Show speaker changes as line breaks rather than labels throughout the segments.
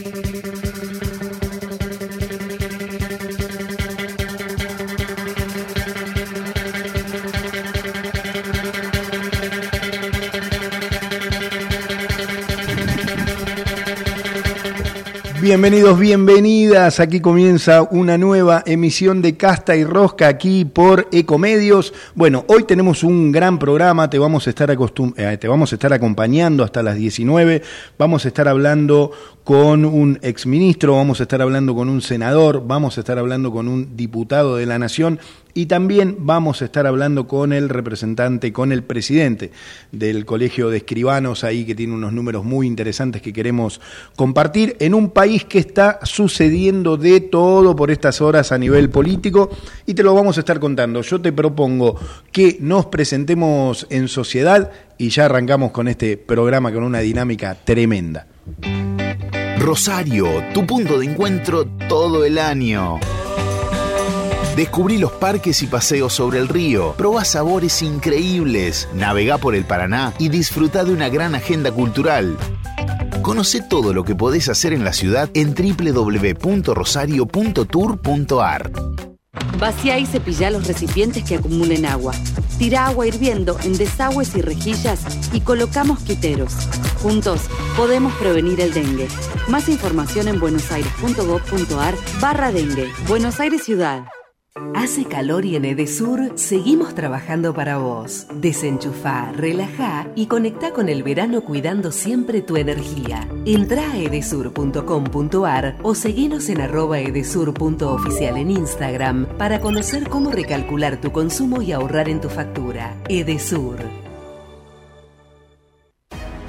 Thank you. Bienvenidos, bienvenidas. Aquí comienza una nueva emisión de Casta y Rosca aquí por Ecomedios. Bueno, hoy tenemos un gran programa, te vamos a estar, eh, te vamos a estar acompañando hasta las 19. Vamos a estar hablando con un exministro, vamos a estar hablando con un senador, vamos a estar hablando con un diputado de la Nación y también vamos a estar hablando con el representante, con el presidente del Colegio de Escribanos, ahí que tiene unos números muy interesantes que queremos compartir, en un país que está sucediendo de todo por estas horas a nivel político y te lo vamos a estar contando. Yo te propongo que nos presentemos en sociedad y ya arrancamos con este programa con una dinámica tremenda.
Rosario, tu punto de encuentro todo el año. Descubrí los parques y paseos sobre el río, probá sabores increíbles, navegá por el Paraná y disfruta de una gran agenda cultural. Conoce todo lo que podés hacer en la ciudad en www.rosario.tour.ar.
Vacía y cepilla los recipientes que acumulen agua. Tira agua hirviendo en desagües y rejillas y colocamos quiteros. Juntos podemos prevenir el dengue. Más información en buenosaires.gov.ar barra dengue. Buenos Aires Ciudad.
Hace calor y en Edesur seguimos trabajando para vos. Desenchufá, relajá y conectá con el verano cuidando siempre tu energía. Entrá a edesur.com.ar o seguinos en arroba edesur.oficial en Instagram para conocer cómo recalcular tu consumo y ahorrar en tu factura. Edesur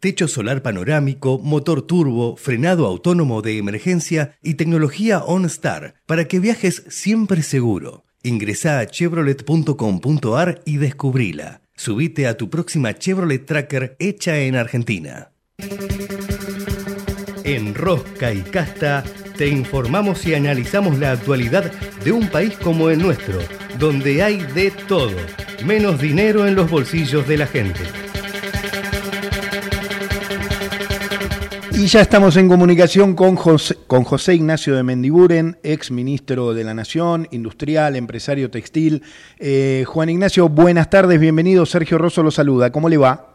Techo solar panorámico, motor turbo, frenado autónomo de emergencia y tecnología OnStar para que viajes siempre seguro. Ingresa a chevrolet.com.ar y descubrila. Subite a tu próxima Chevrolet Tracker hecha en Argentina. En Rosca y Casta te informamos y analizamos la actualidad de un país como el nuestro, donde hay de todo, menos dinero en los bolsillos de la gente.
Y ya estamos en comunicación con José, con José Ignacio de Mendiburen, ex ministro de la Nación, industrial, empresario textil. Eh, Juan Ignacio, buenas tardes, bienvenido. Sergio Rosso lo saluda. ¿Cómo le va?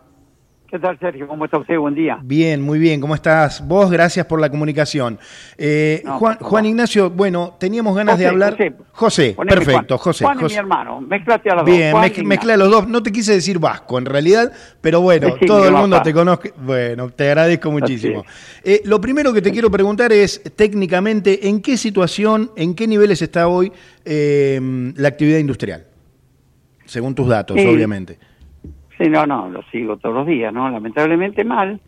¿Qué tal, Sergio? ¿Cómo está usted? Buen día.
Bien, muy bien. ¿Cómo estás vos? Gracias por la comunicación. Eh, Juan, Juan, Ignacio, bueno, teníamos ganas de hablar. José, perfecto, José.
Juan mi hermano, mezclate a los
dos. Bien, mezcla los dos. No te quise decir vasco, en realidad, pero bueno, todo el mundo te conoce. Bueno, te agradezco muchísimo. Eh, lo primero que te quiero preguntar es, técnicamente, ¿en qué situación, en qué niveles está hoy eh, la actividad industrial? Según tus datos, obviamente.
Sí, no, no, lo sigo todos los días, ¿no? Lamentablemente mal.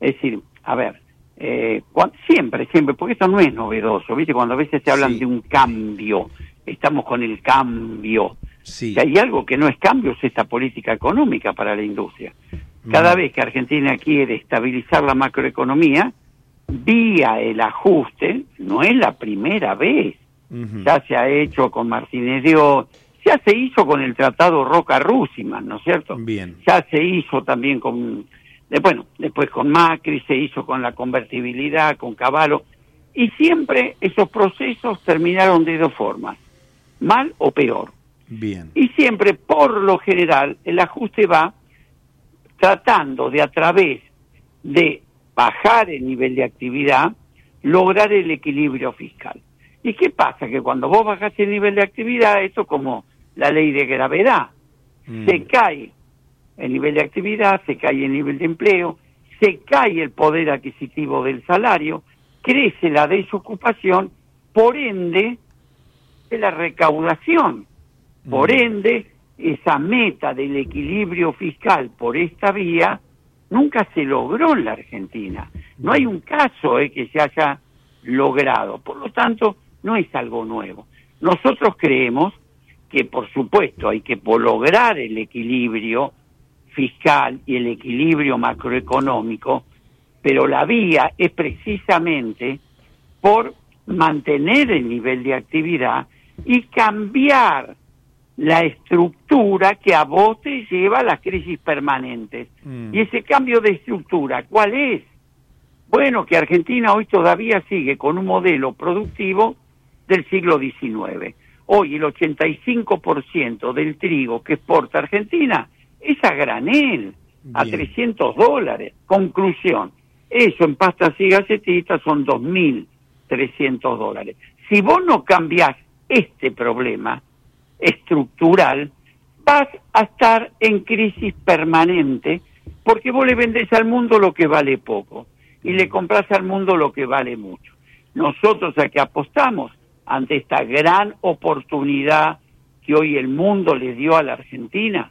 Es decir, a ver, eh, siempre, siempre, porque esto no es novedoso, ¿viste? Cuando a veces se hablan de un cambio, estamos con el cambio. Sí. Si hay algo que no es cambio, es esta política económica para la industria. Cada vez que Argentina quiere estabilizar la macroeconomía, vía el ajuste, no es la primera vez. Ya se ha hecho con Martínez Dios, ya se hizo con el Tratado Roca-Rusiman, ¿no es cierto?
Bien.
Ya se hizo también con, bueno, después con Macri, se hizo con la convertibilidad, con Caballo, y siempre esos procesos terminaron de dos formas, mal o peor.
Bien.
Y siempre, por lo general, el ajuste va tratando de a través de bajar el nivel de actividad, lograr el equilibrio fiscal. ¿Y qué pasa? Que cuando vos bajás el nivel de actividad, eso como la ley de gravedad. Mm. Se cae el nivel de actividad, se cae el nivel de empleo, se cae el poder adquisitivo del salario, crece la desocupación, por ende, la recaudación. Por mm. ende, esa meta del equilibrio fiscal por esta vía nunca se logró en la Argentina. No hay un caso eh, que se haya logrado. Por lo tanto, no es algo nuevo. Nosotros creemos que, por supuesto, hay que lograr el equilibrio fiscal y el equilibrio macroeconómico, pero la vía es precisamente por mantener el nivel de actividad y cambiar la estructura que a vos te lleva a las crisis permanentes.
Mm.
Y ese cambio de estructura, ¿cuál es? Bueno, que Argentina hoy todavía sigue con un modelo productivo del siglo XIX. Hoy el 85% del trigo que exporta Argentina es a granel, a
Bien.
300 dólares. Conclusión, eso en pastas y galletitas son 2.300 dólares. Si vos no cambiás este problema estructural, vas a estar en crisis permanente porque vos le vendés al mundo lo que vale poco y le compras al mundo lo que vale mucho. Nosotros a que apostamos ante esta gran oportunidad que hoy el mundo le dio a la Argentina,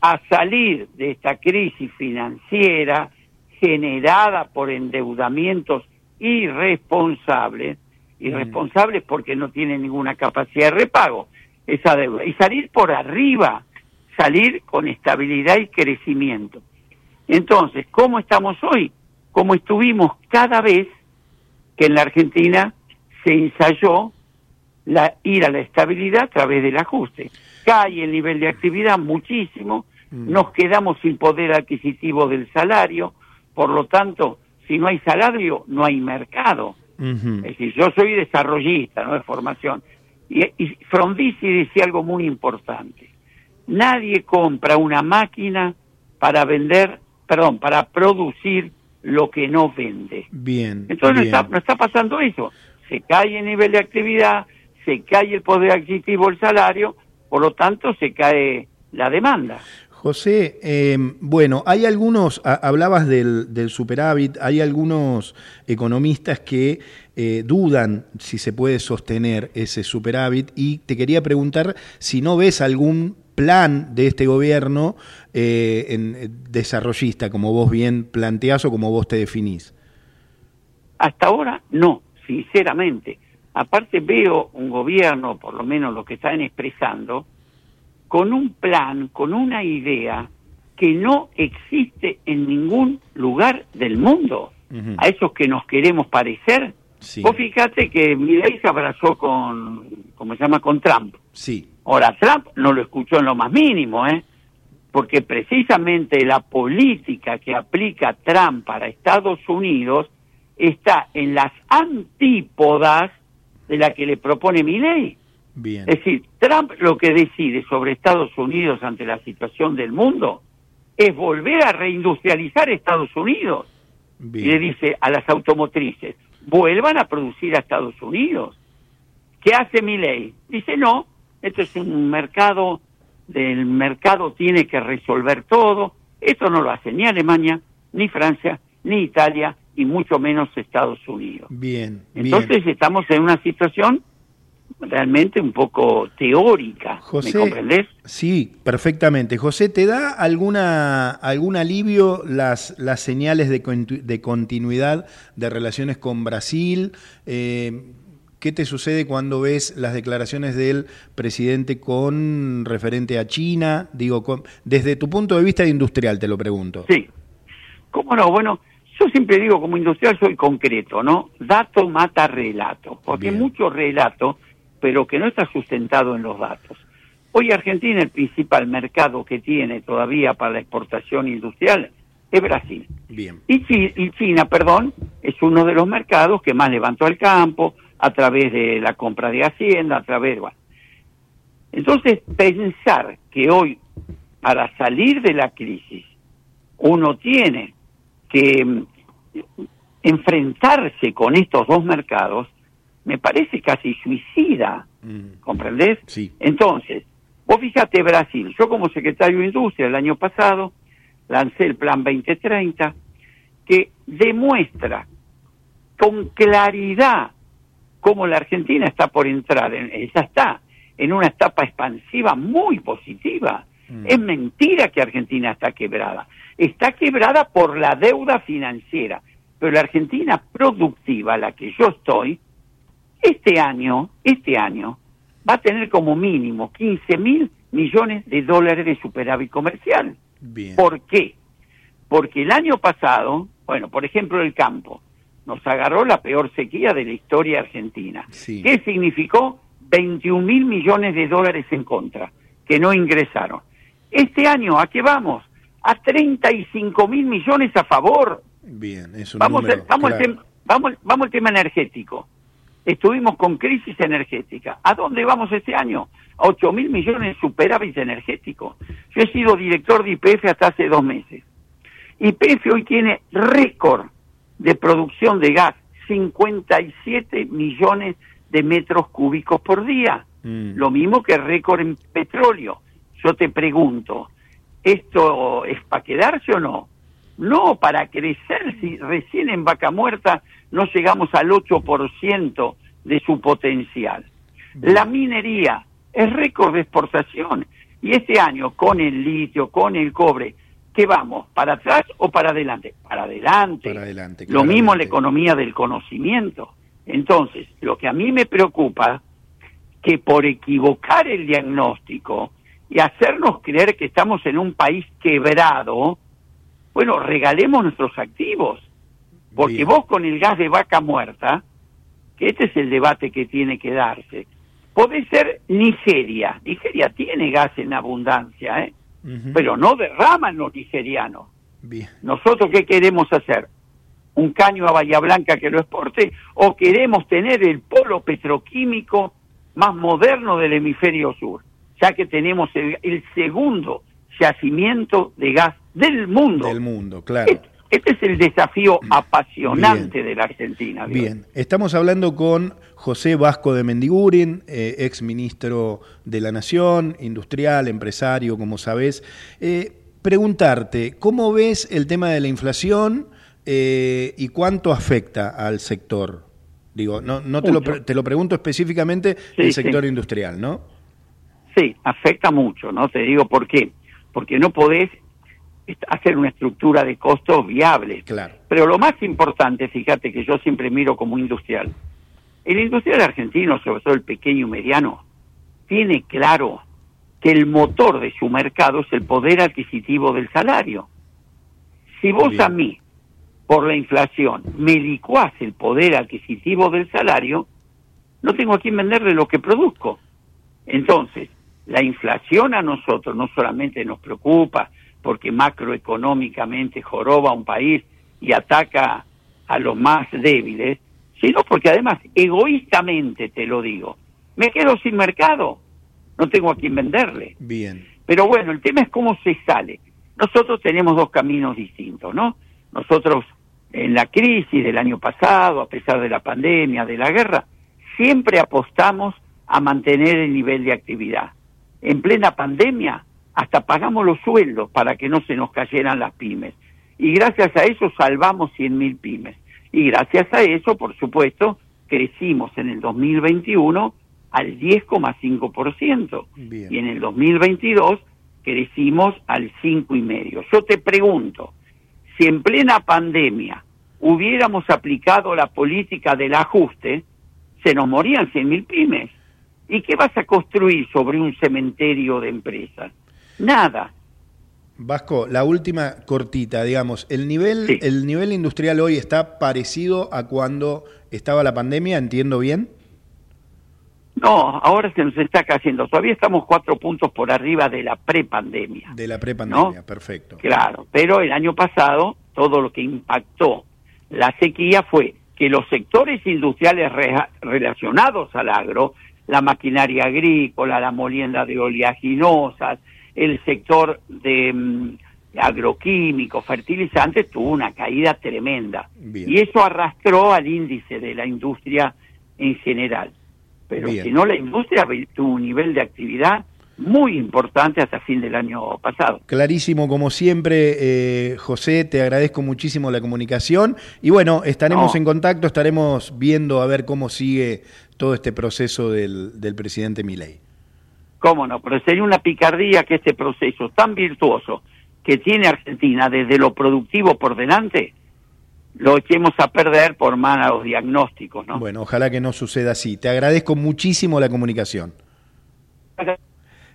a salir de esta crisis financiera generada por endeudamientos irresponsables, irresponsables porque no tienen ninguna capacidad de repago esa deuda, y salir por arriba, salir con estabilidad y crecimiento. Entonces, ¿cómo estamos hoy? Como estuvimos cada vez que en la Argentina se ensayó la, ir a la estabilidad a través del ajuste. Cae el nivel de actividad muchísimo, nos quedamos sin poder adquisitivo del salario, por lo tanto, si no hay salario, no hay mercado. Es decir, yo soy desarrollista, no de formación. Y, y Frondizi decía algo muy importante. Nadie compra una máquina para vender, perdón, para producir lo que no vende.
Bien.
Entonces no
bien.
está, no está pasando eso. Se cae el nivel de actividad, se cae el poder adquisitivo, el salario, por lo tanto se cae la demanda.
José, eh, bueno, hay algunos, a- hablabas del, del superávit, hay algunos economistas que eh, dudan si se puede sostener ese superávit y te quería preguntar si no ves algún plan de este gobierno eh, en- eh, desarrollista, como vos bien planteás o como vos te definís.
Hasta ahora no, sinceramente. Aparte veo un gobierno, por lo menos lo que están expresando, con un plan, con una idea que no existe en ningún lugar del mundo. A esos que nos queremos parecer.
Sí.
Vos fíjate que Milei se abrazó con, ¿cómo se llama?, con Trump.
Sí.
Ahora, Trump no lo escuchó en lo más mínimo, ¿eh? Porque precisamente la política que aplica Trump para Estados Unidos está en las antípodas de la que le propone Milley.
Bien.
Es decir, Trump lo que decide sobre Estados Unidos ante la situación del mundo es volver a reindustrializar Estados Unidos. Y le
Bien.
dice a las automotrices, vuelvan a producir a Estados Unidos. ¿Qué hace mi ley? Dice, no, esto es un mercado, del mercado tiene que resolver todo. Esto no lo hace ni Alemania, ni Francia, ni Italia, y mucho menos Estados Unidos.
Bien. bien.
Entonces estamos en una situación realmente un poco teórica,
José,
¿me comprendés?
Sí, perfectamente. José, ¿te da alguna algún alivio las, las señales de, de continuidad de relaciones con Brasil? Eh, ¿Qué te sucede cuando ves las declaraciones del presidente con referente a China? Digo, con- desde tu punto de vista industrial, te lo pregunto.
Sí. ¿Cómo no? Bueno, yo siempre digo como industrial soy concreto, ¿no? Dato mata relato, porque
Bien.
hay mucho relato, pero que no está sustentado en los datos. Hoy Argentina, el principal mercado que tiene todavía para la exportación industrial es Brasil.
Bien.
Y, Chi- y China, perdón, es uno de los mercados que más levantó al campo a través de la compra de Hacienda, a través, bueno. Entonces, pensar que hoy, para salir de la crisis, uno tiene que mm, enfrentarse con estos dos mercados, me parece casi suicida,
Mm,
¿comprendés?
Sí.
Entonces, vos fíjate Brasil, yo como secretario de Industria el año pasado lancé el Plan 2030 que demuestra con claridad cómo la Argentina está por entrar, en, ya está, en una etapa expansiva muy positiva.
Mm.
Es mentira que Argentina está quebrada. Está quebrada por la deuda financiera. Pero la Argentina productiva, la que yo estoy, este año, este año, va a tener como mínimo 15 mil millones de dólares de superávit comercial.
Bien.
¿Por qué? Porque el año pasado, bueno, por ejemplo, el campo, nos agarró la peor sequía de la historia argentina.
Sí.
¿Qué significó? 21 mil millones de dólares en contra, que no ingresaron. Este año, ¿a qué vamos? A 35 mil millones a favor.
Bien, es un
Vamos,
número,
al- vamos, al
claro.
tem- vamos, vamos al tema energético. Estuvimos con crisis energética. ¿A dónde vamos este año? A 8 mil millones de superávit energético. Yo he sido director de IPF hasta hace dos meses. IPF hoy tiene récord de producción de gas, 57 millones de metros cúbicos por día.
Mm.
Lo mismo que récord en petróleo. Yo te pregunto, ¿esto es para quedarse o no? No, para crecer, si recién en Vaca Muerta no llegamos al 8% de su potencial. La minería es récord de exportación. Y este año, con el litio, con el cobre, ¿qué vamos? ¿Para atrás o para adelante? Para adelante.
Para adelante,
Lo mismo la economía del conocimiento. Entonces, lo que a mí me preocupa, que por equivocar el diagnóstico y hacernos creer que estamos en un país quebrado, bueno, regalemos nuestros activos. Porque
Bien.
vos con el gas de vaca muerta, que este es el debate que tiene que darse, podés ser Nigeria. Nigeria tiene gas en abundancia, ¿eh? Pero no derraman los nigerianos.
Bien.
¿Nosotros qué queremos hacer? ¿Un caño a Bahía Blanca que lo exporte? ¿O queremos tener el polo petroquímico más moderno del hemisferio sur? Ya que tenemos el, el segundo yacimiento de gas del mundo.
Del mundo, claro.
Este, este es el desafío apasionante de la Argentina.
Bien, estamos hablando con José Vasco de Mendiguren, eh, ex ministro de la Nación, industrial, empresario, como sabés. Eh, preguntarte, ¿cómo ves el tema de la inflación eh, y cuánto afecta al sector? Digo, no, no te, lo, te lo pregunto específicamente
Sí, sí.
sector industrial, ¿no?
Sí, afecta mucho, ¿no? Te digo por qué. Porque no podés hacer una estructura de costos viable.
Claro.
Pero lo más importante, fíjate que yo siempre miro como industrial. El industrial argentino, sobre todo el pequeño y mediano, tiene claro que el motor de su mercado es el poder adquisitivo del salario. Si vos
Bien.
a mí, por la inflación, me licuás el poder adquisitivo del salario, no tengo a quién venderle lo que produzco. Entonces, la inflación a nosotros no solamente nos preocupa porque macroeconómicamente joroba a un país y ataca a los más débiles, sino porque además, egoístamente te lo digo, me quedo sin mercado, no tengo a quién venderle.
Bien.
Pero bueno, el tema es cómo se sale. Nosotros tenemos dos caminos distintos, ¿no? Nosotros en la crisis del año pasado, a pesar de la pandemia, de la guerra, siempre apostamos a mantener el nivel de actividad. En plena pandemia, hasta pagamos los sueldos para que no se nos cayeran las pymes. Y gracias a eso salvamos 100.000 pymes. Y gracias a eso, por supuesto, crecimos en el 2021 al 10,5%.
Bien.
Y en el 2022 crecimos al 5,5%. Yo te pregunto, si en plena pandemia hubiéramos aplicado la política del ajuste, se nos morían 100.000 pymes. ¿Y qué vas a construir sobre un cementerio de empresas? Nada.
Vasco, la última cortita, digamos, el nivel,
Sí.
el nivel industrial hoy está parecido a cuando estaba la pandemia, entiendo bien.
No, ahora se nos está cayendo. Todavía estamos cuatro puntos por arriba de la prepandemia.
De la prepandemia,
¿No?
perfecto.
Claro, pero el año pasado todo lo que impactó la sequía fue que los sectores industriales re- relacionados al agro, la maquinaria agrícola, la molienda de oleaginosas, el sector de mm, agroquímicos, fertilizantes, tuvo una caída tremenda.
Bien.
Y eso arrastró al índice de la industria en general. Pero
Bien.
si no, la industria tuvo un nivel de actividad muy importante hasta fin del año pasado.
Clarísimo, como siempre, eh, José, te agradezco muchísimo la comunicación y bueno, estaremos
No.
en contacto, estaremos viendo a ver cómo sigue todo este proceso del, del presidente Milei.
¿Cómo no? Pero sería una picardía que este proceso tan virtuoso que tiene Argentina desde lo productivo por delante, lo echemos a perder por malos diagnósticos, ¿no?
Bueno, ojalá que no suceda así. Te agradezco muchísimo la comunicación.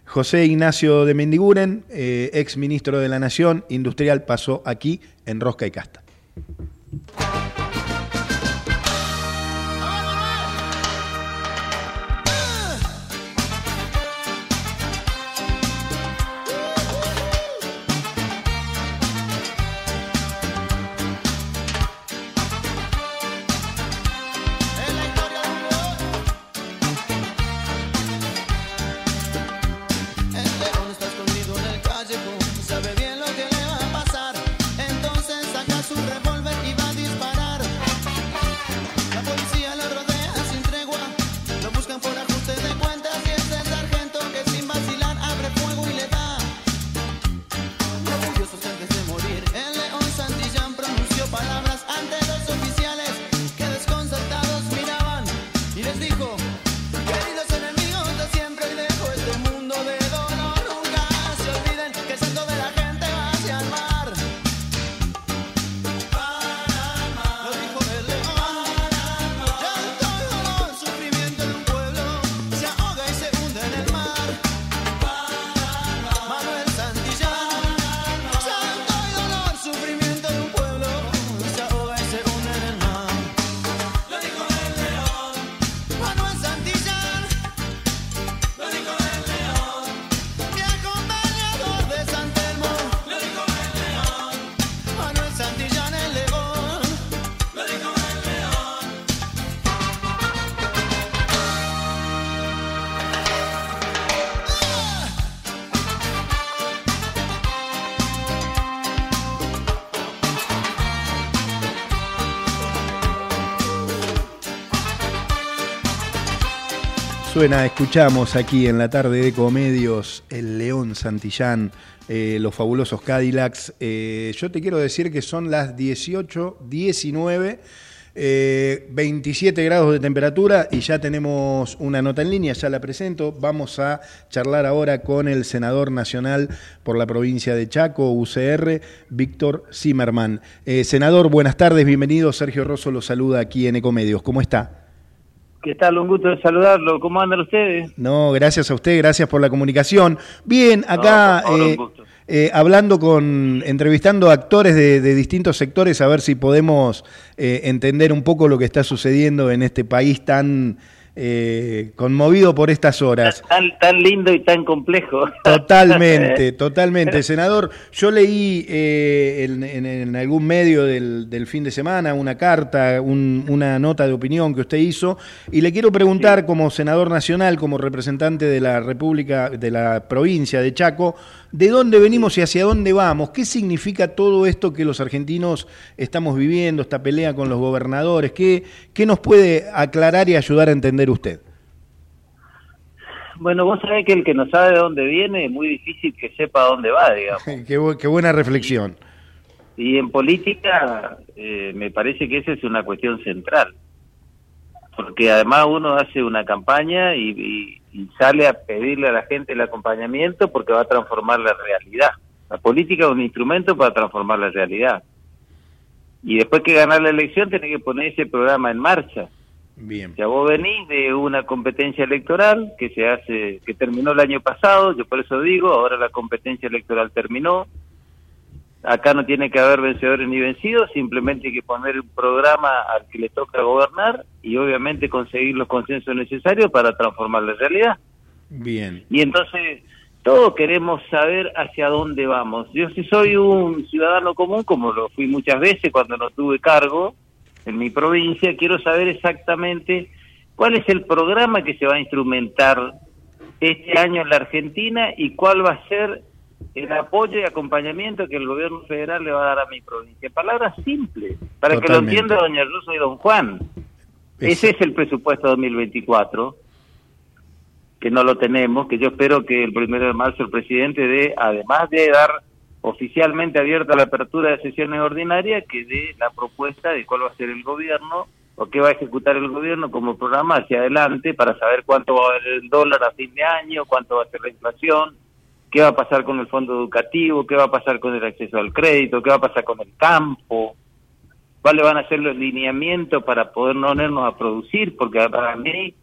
José Ignacio de Mendiguren, eh, ex ministro de la Nación, industrial, pasó aquí en Rosca y Casta. Suena, escuchamos aquí en la tarde de Comedios el León Santillán, eh, los fabulosos Cadillacs. Eh, yo te quiero decir que son las 18, 19, 27 grados de temperatura y ya tenemos una nota en línea, ya la presento. Vamos a charlar ahora con el senador nacional por la provincia de Chaco, UCR, Víctor Zimmerman. Eh, senador, buenas tardes, bienvenido. Sergio Rosso lo saluda aquí en Ecomedios. ¿Cómo está?
¿Qué tal? Un gusto de saludarlo. ¿Cómo andan ustedes?
No, gracias a usted, gracias por la comunicación. Bien, acá eh, eh, hablando con, entrevistando actores de, distintos sectores a ver si podemos eh, entender un poco lo que está sucediendo en este país tan eh, conmovido por estas horas.
Tan, tan lindo y tan complejo.
Totalmente, totalmente. Senador, yo leí eh, en, algún medio del, fin de semana una carta, una nota de opinión que usted hizo, y le quiero preguntar como senador nacional, como representante de la República, de la provincia de Chaco, ¿de dónde venimos y hacia dónde vamos? ¿Qué significa todo esto que los argentinos estamos viviendo, esta pelea con los gobernadores? ¿Qué, qué nos puede aclarar y ayudar a entender usted?
Bueno, vos sabés que el que no sabe de dónde viene es muy difícil que sepa dónde va, digamos.
qué, buena reflexión.
Y, en política eh, me parece que esa es una cuestión central. Porque además uno hace una campaña y, sale a pedirle a la gente el acompañamiento porque va a transformar la realidad. La política es un instrumento para transformar la realidad. Y después que ganar la elección, tiene que poner ese programa en marcha. Bien. Ya vos venís de una competencia electoral que se hace, que terminó el año pasado, yo por eso digo, ahora la competencia electoral terminó. Acá no tiene que haber vencedores ni vencidos, simplemente hay que poner un programa al que le toca gobernar y obviamente conseguir los consensos necesarios para transformar la realidad.
Bien.
Y entonces todos queremos saber hacia dónde vamos. Yo si soy un ciudadano común, como lo fui muchas veces cuando no tuve cargo, en mi provincia, quiero saber exactamente cuál es el programa que se va a instrumentar este año en la Argentina y cuál va a ser el apoyo y acompañamiento que el gobierno federal le va a dar a mi provincia. Palabras simples, para que lo entienda doña Rosa y don Juan. Ese es el presupuesto 2024, que no lo tenemos, que yo espero que el primero de marzo el presidente dé, además de dar oficialmente abierta la apertura de sesiones ordinarias que dé la propuesta de cuál va a ser el gobierno o qué va a ejecutar el gobierno como programa hacia adelante para saber cuánto va a haber el dólar a fin de año, cuánto va a ser la inflación, qué va a pasar con el fondo educativo, qué va a pasar con el acceso al crédito, qué va a pasar con el campo, cuáles van a ser los lineamientos para poder no ponernos a producir, porque para mí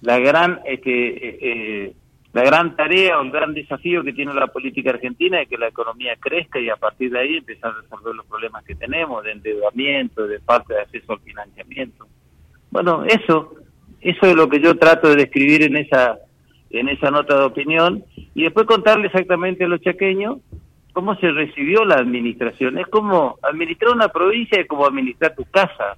la gran este, eh, eh la gran tarea o el gran desafío que tiene la política argentina es que la economía crezca y a partir de ahí empezar a resolver los problemas que tenemos de endeudamiento, de falta de acceso al financiamiento. Bueno, eso, eso es lo que yo trato de describir en esa en esa nota de opinión y después contarle exactamente a los chaqueños cómo se recibió la administración. Es como administrar una provincia es como administrar tu casa,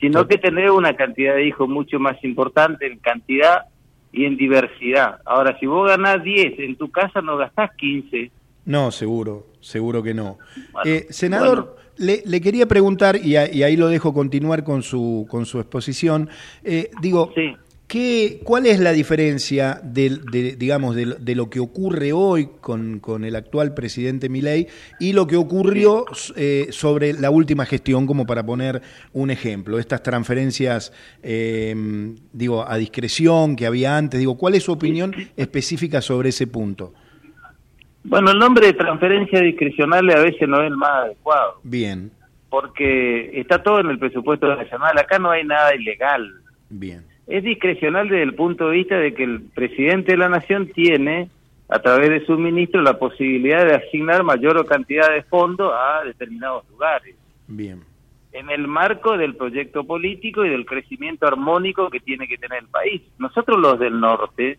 sino que tener una cantidad de hijos mucho más importante en cantidad y en diversidad. Ahora, si vos ganás 10 en tu casa, no gastás 15.
No, seguro, seguro que no. eh, senador, le, le, quería preguntar, y, a, y, ahí lo dejo continuar con su, con su exposición, eh, digo, sí. ¿Qué, ¿Cuál es la diferencia de, de digamos, de, de, lo que ocurre hoy con, con, el actual presidente Milei y lo que ocurrió eh, sobre la última gestión, como para poner un ejemplo? Estas transferencias, eh, digo, a discreción que había antes, digo, ¿cuál es su opinión específica sobre ese punto?
Bueno, el nombre de transferencia discrecional a veces no es el más adecuado.
Bien.
Porque está todo en el presupuesto nacional, acá no hay nada ilegal.
Bien
es discrecional desde el punto de vista de que el presidente de la nación tiene, a través de su ministro, la posibilidad de asignar mayor cantidad de fondos a determinados lugares.
Bien.
En el marco del proyecto político y del crecimiento armónico que tiene que tener el país. Nosotros los del norte,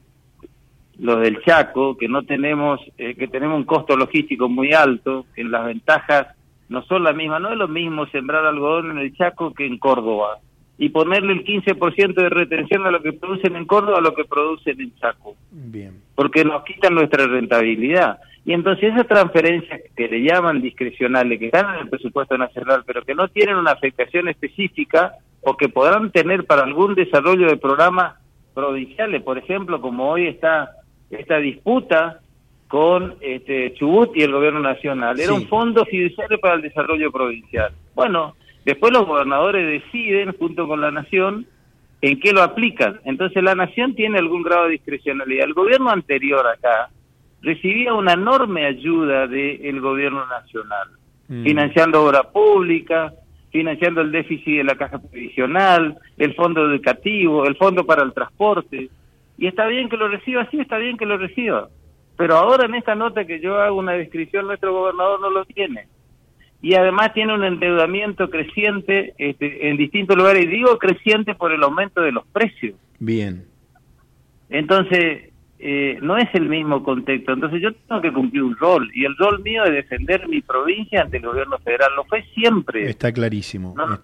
los del Chaco, que no tenemos, eh, que tenemos un costo logístico muy alto, que las ventajas no son las mismas, no es lo mismo sembrar algodón en el Chaco que en Córdoba y ponerle el 15% de retención a lo que producen en Córdoba a lo que producen en Chaco.
Bien.
Porque nos quitan nuestra rentabilidad. Y entonces esas transferencias que le llaman discrecionales, que están en el presupuesto nacional, pero que no tienen una afectación específica o que podrán tener para algún desarrollo de programas provinciales, por ejemplo, como hoy está esta disputa con este Chubut y el gobierno nacional. Era
Sí.
un fondo fiduciario para el desarrollo provincial. Bueno, Después los gobernadores deciden, junto con la nación, en qué lo aplican. Entonces la nación tiene algún grado de discrecionalidad. El gobierno anterior acá recibía una enorme ayuda del gobierno nacional,
Mm.
financiando obra pública, financiando el déficit de la caja previsional, el fondo educativo, el fondo para el transporte. Y está bien que lo reciba, sí, está bien que lo reciba. Pero ahora en esta nota que yo hago una descripción, nuestro gobernador no lo tiene y además tiene un endeudamiento creciente este, en distintos lugares, y digo creciente por el aumento de los precios.
Bien.
Entonces, eh, no es el mismo contexto. Entonces yo tengo que cumplir un rol, y el rol mío es defender mi provincia ante el gobierno federal. Lo fue siempre.
Está clarísimo.
No,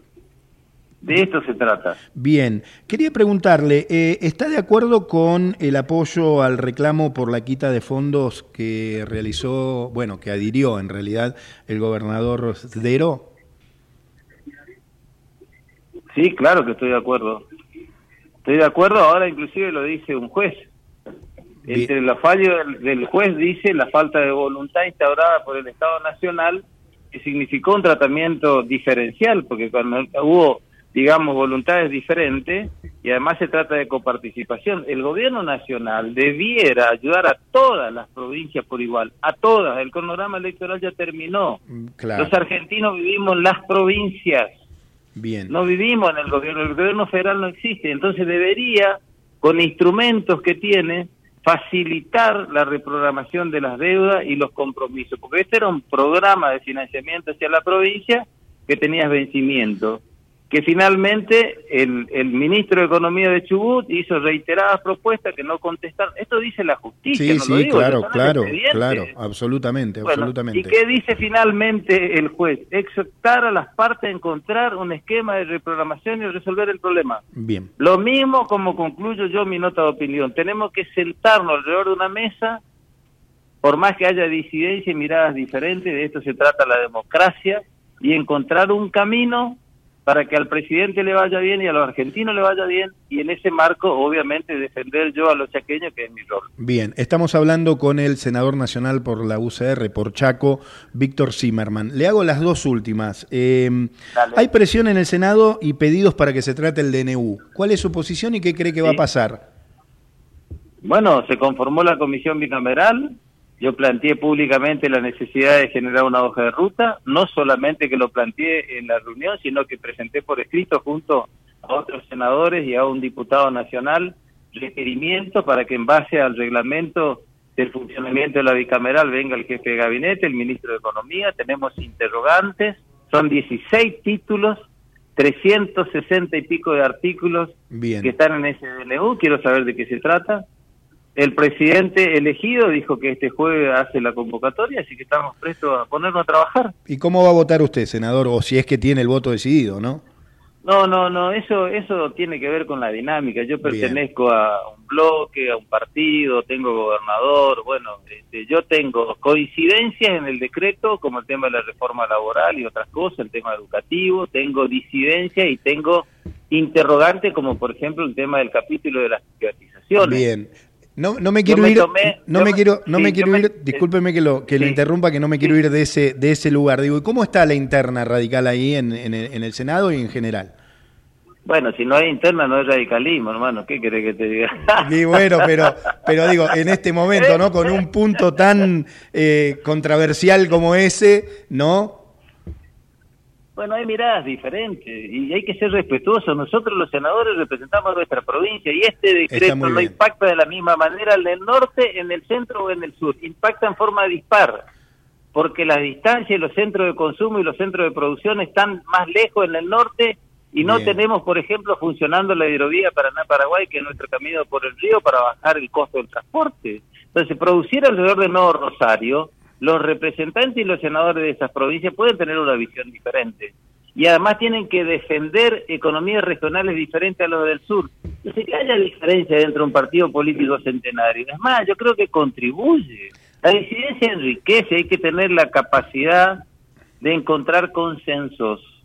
de esto se trata.
Bien, quería preguntarle, eh, ¿está de acuerdo con el apoyo al reclamo por la quita de fondos que realizó, bueno, que adhirió en realidad el gobernador Dero?
Sí, claro que estoy de acuerdo. Estoy de acuerdo, ahora inclusive lo dice un juez.
Bien.
Entre fallos del, del juez dice la falta de voluntad instaurada por el Estado Nacional que significó un tratamiento diferencial, porque cuando hubo digamos, voluntades diferentes y además se trata de coparticipación. El gobierno nacional debiera ayudar a todas las provincias por igual, a todas. El cronograma electoral ya terminó.
Claro.
Los argentinos vivimos en las provincias,
Bien.
no vivimos en el gobierno. El gobierno federal no existe, entonces debería, con instrumentos que tiene, facilitar la reprogramación de las deudas y los compromisos, porque este era un programa de financiamiento hacia la provincia que tenía vencimiento que finalmente el, el, ministro de Economía de Chubut hizo reiteradas propuestas que no contestaron. Esto dice la justicia.
Sí,
no
sí,
lo digo,
claro, claro, claro, absolutamente,
bueno,
absolutamente.
¿Y qué dice finalmente el juez? Exhortar a las partes a encontrar un esquema de reprogramación y resolver el problema.
Bien.
Lo mismo como concluyo yo mi nota de opinión. Tenemos que sentarnos alrededor de una mesa, por más que haya disidencia y miradas diferentes, de esto se trata la democracia, y encontrar un camino para que al presidente le vaya bien y a los argentinos le vaya bien y en ese marco obviamente defender yo a los chaqueños que es mi rol.
Bien, estamos hablando con el senador nacional por la UCR, por Chaco, Víctor Zimmerman. Le hago las dos últimas. Eh, hay presión en el Senado y pedidos para que se trate el DNU. ¿Cuál es su posición y qué cree que sí. va a pasar?
Bueno, se conformó la comisión bicameral, yo planteé públicamente la necesidad de generar una hoja de ruta, no solamente que lo planteé en la reunión, sino que presenté por escrito junto a otros senadores y a un diputado nacional requerimiento para que en base al reglamento del funcionamiento de la bicameral venga el jefe de gabinete, el ministro de Economía, tenemos interrogantes, son 16 títulos, 360 y pico de artículos que están en ese DNU, quiero saber de qué se trata. El presidente elegido dijo que este jueves hace la convocatoria, así que estamos prestos a ponernos a trabajar.
¿Y cómo va a votar usted, senador? O si es que tiene el voto decidido, ¿no?
No, no, no, eso, eso tiene que ver con la dinámica. Yo pertenezco a un bloque, a un partido, tengo gobernador, bueno, este, yo tengo coincidencias en el decreto, como el tema de la reforma laboral y otras cosas, el tema educativo, tengo disidencias y tengo interrogantes, como por ejemplo el tema del capítulo de las privatizaciones.
Bien. No, no me quiero ir, no me quiero, no me quiero ir, discúlpeme que lo que lo interrumpa, que no me quiero ir de ese de ese lugar. Digo, ¿y cómo está la interna radical ahí en, en, el, Senado y en general?
Bueno, si no hay interna no hay radicalismo, hermano. ¿Qué querés que te diga?
Y bueno, pero pero digo, en este momento, ¿no? Con un punto tan eh, controversial como ese, ¿no?
Bueno, hay miradas diferentes y hay que ser respetuosos. Nosotros los senadores representamos nuestra provincia y este decreto no impacta de la misma manera en el norte, en el centro o en el sur. Impacta en forma dispar, porque las distancias, los centros de consumo y los centros de producción están más lejos en el norte y no tenemos, por ejemplo, funcionando la hidrovía Paraná-Paraguay, que es nuestro camino por el río, para bajar el costo del transporte. Entonces, producir alrededor de Nuevo Rosario los representantes y los senadores de esas provincias pueden tener una visión diferente. Y además tienen que defender economías regionales diferentes a los del sur. Sé que haya diferencia dentro de un partido político centenario. Es más, yo creo que contribuye. La disidencia enriquece, hay que tener la capacidad de encontrar consensos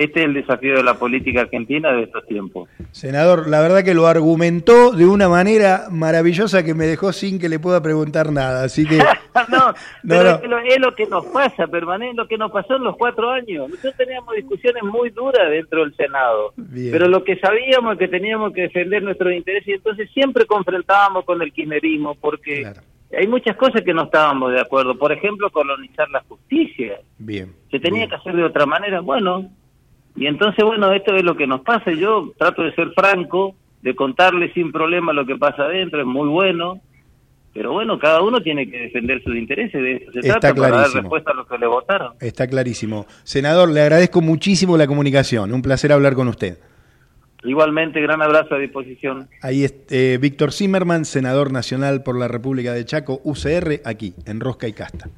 este es el desafío de la política argentina de estos tiempos.
Senador, la verdad que lo argumentó de una manera maravillosa que me dejó sin que le pueda preguntar nada, así que...
no, pero Es, lo, que nos pasa, permanente, lo que nos pasó en los cuatro años. Nosotros teníamos discusiones muy duras dentro del Senado, pero lo que sabíamos es que teníamos que defender nuestros intereses y entonces siempre confrontábamos con el kirchnerismo, porque... hay muchas cosas que no estábamos de acuerdo. Por ejemplo, colonizar la justicia.
Bien.
Se tenía que hacer de otra manera. Bueno, y entonces, bueno, esto es lo que nos pasa. Yo trato de ser franco, de contarle sin problema lo que pasa adentro, es muy bueno. Pero bueno, cada uno tiene que defender sus intereses, de eso se
Está
trata
para
dar respuesta a los que le votaron.
Está clarísimo. Senador, le agradezco muchísimo la comunicación, un placer hablar con usted.
Igualmente, gran abrazo a disposición.
Ahí es eh, Víctor Zimmerman, senador nacional por la República de Chaco, UCR, aquí, en Rosca y Casta.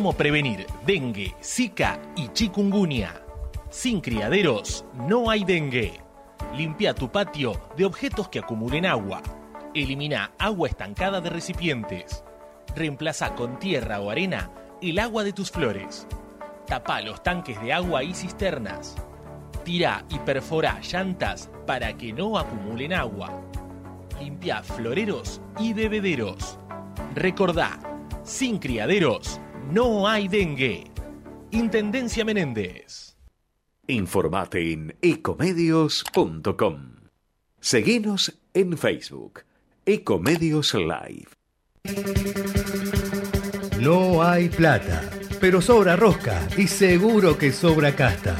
Cómo prevenir dengue, zika y chikungunya. Sin criaderos no hay dengue. Limpia tu patio de objetos que acumulen agua. Elimina agua estancada de recipientes. Reemplaza con tierra o arena el agua de tus flores. Tapa los tanques de agua y cisternas. Tira y perfora llantas para que no acumulen agua. Limpia floreros y bebederos. Recordá, sin criaderos no hay dengue. Intendencia Menéndez.
Informate en ecomedios.com. Seguinos en Facebook. Ecomedios Live.
No hay plata, pero sobra rosca y seguro que sobra casta.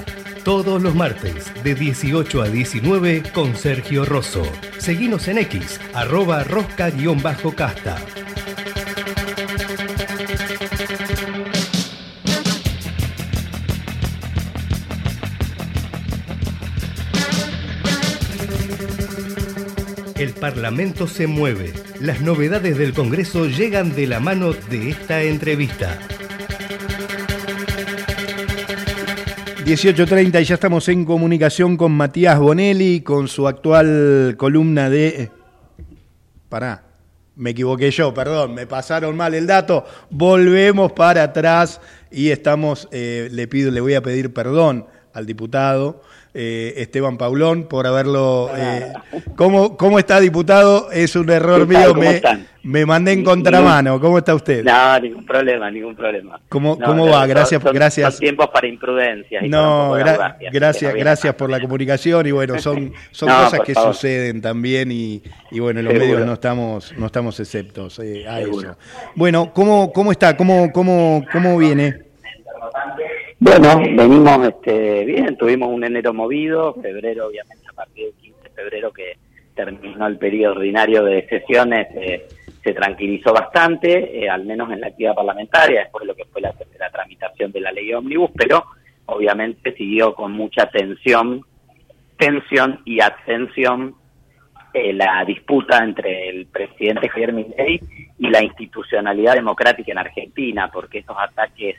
Todos los martes de 18 a 19 con Sergio Rosso. Seguinos en X, arroba rosca-casta. El Parlamento se mueve. Las novedades del Congreso llegan de la mano de esta entrevista.
18.30 y ya estamos en comunicación con Matías Bonelli, con su actual columna de... Eh, pará, me equivoqué yo, perdón, me pasaron mal el dato. Volvemos para atrás y estamos, eh, le pido, le voy a pedir perdón al diputado eh, Esteban Paulón por haberlo... Eh, ¿cómo, ¿Cómo está, diputado? Es un error mío, me, me mandé en contramano. ¿Cómo está usted?
No, ningún problema, ningún problema.
¿Cómo, cómo va? Gracias,
son,
gracias.
Son tiempos para imprudencia.
no, gracias, gracias por la comunicación y bueno, son, son cosas que suceden también y, y bueno, los medios no estamos, no estamos exceptos eh, a eso. Bueno, ¿cómo, cómo está? ¿Cómo, cómo, cómo viene?
Bueno, venimos este, bien, tuvimos un enero movido, febrero obviamente a partir del 15 de febrero que terminó el periodo ordinario de sesiones, eh, se tranquilizó bastante, eh, al menos en la actividad parlamentaria, después de lo que fue la, la tramitación de la ley ómnibus, pero obviamente siguió con mucha tensión, tensión y atención eh, la disputa entre el presidente Javier Milei y la institucionalidad democrática en Argentina, porque esos ataques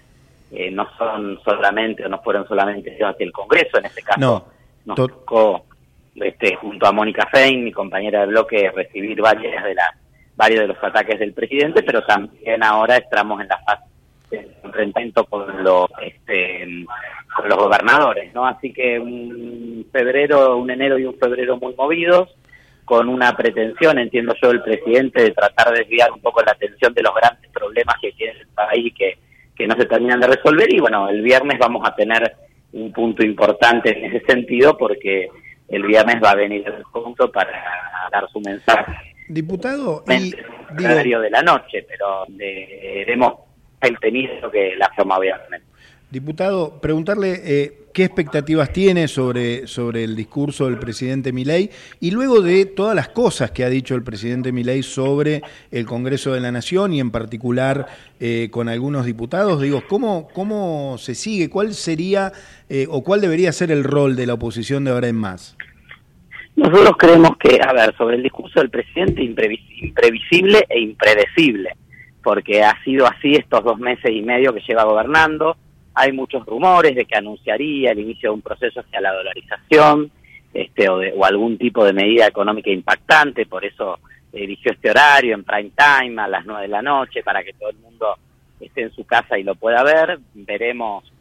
eh, no son solamente o no fueron solamente hacia el Congreso, en este caso
no,
nos tocó este, junto a Mónica Fein, mi compañera de bloque, recibir varias de las varios de los ataques del presidente, pero también ahora estamos en la fase de enfrentamiento con los este, con los gobernadores, ¿no? Así que un febrero, un enero y un febrero muy movidos, con una pretensión, entiendo yo, el presidente de tratar de desviar un poco la atención de los grandes problemas que tiene el país que que no se terminan de resolver y bueno, el viernes vamos a tener un punto importante en ese sentido porque el viernes va a venir el punto para dar su mensaje.
Diputado,
y digo, de la noche, pero veremos el tenido que la forma viernes.
Diputado, preguntarle eh, qué expectativas tiene sobre, sobre el discurso del presidente Milei y luego de todas las cosas que ha dicho el presidente Milei sobre el Congreso de la Nación y en particular eh, con algunos diputados, digo, ¿cómo, ¿cómo se sigue? ¿Cuál sería eh, o cuál debería ser el rol de la oposición de ahora en más?
Nosotros creemos que, a ver, sobre el discurso del presidente, imprevisible e impredecible, porque ha sido así estos dos meses y medio que lleva gobernando hay muchos rumores de que anunciaría el inicio de un proceso hacia la dolarización este, o, de, o algún tipo de medida económica impactante, por eso eligió este horario en prime time a las nueve de la noche para que todo el mundo esté en su casa y lo pueda ver. Veremos,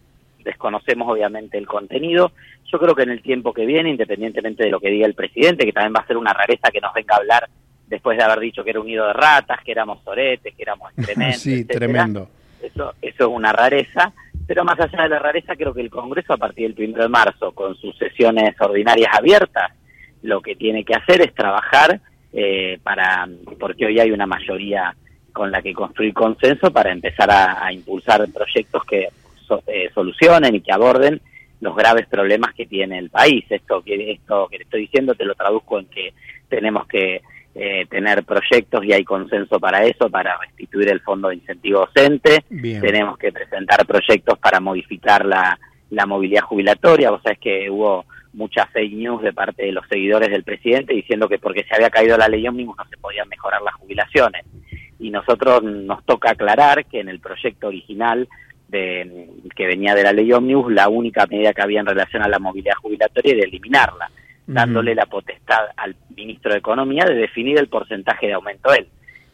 desconocemos obviamente el contenido. Yo creo que en el tiempo que viene, independientemente de lo que diga el presidente, que también va a ser una rareza que nos venga a hablar después de haber dicho que era un nido de ratas, que éramos soretes, que éramos excrementos.
sí, tremendo.
Eso, eso es una rareza. Pero más allá de la rareza, creo que el Congreso, a partir del 1 de marzo, con sus sesiones ordinarias abiertas, lo que tiene que hacer es trabajar eh, para, porque hoy hay una mayoría con la que construir consenso para empezar a, impulsar proyectos que eh, solucionen y que aborden los graves problemas que tiene el país. Esto que esto que te estoy diciendo te lo traduzco en que tenemos que eh, tener proyectos y hay consenso para eso, para restituir el fondo de incentivo docente. Tenemos que presentar proyectos para modificar la, la movilidad jubilatoria. Vos sabés que hubo muchas fake news de parte de los seguidores del presidente diciendo que porque se había caído la ley ómnibus no se podían mejorar las jubilaciones. Y nosotros nos toca aclarar que en el proyecto original de, que venía de la ley ómnibus, la única medida que había en relación a la movilidad jubilatoria era eliminarla dándole la potestad al ministro de Economía de definir el porcentaje de aumento él.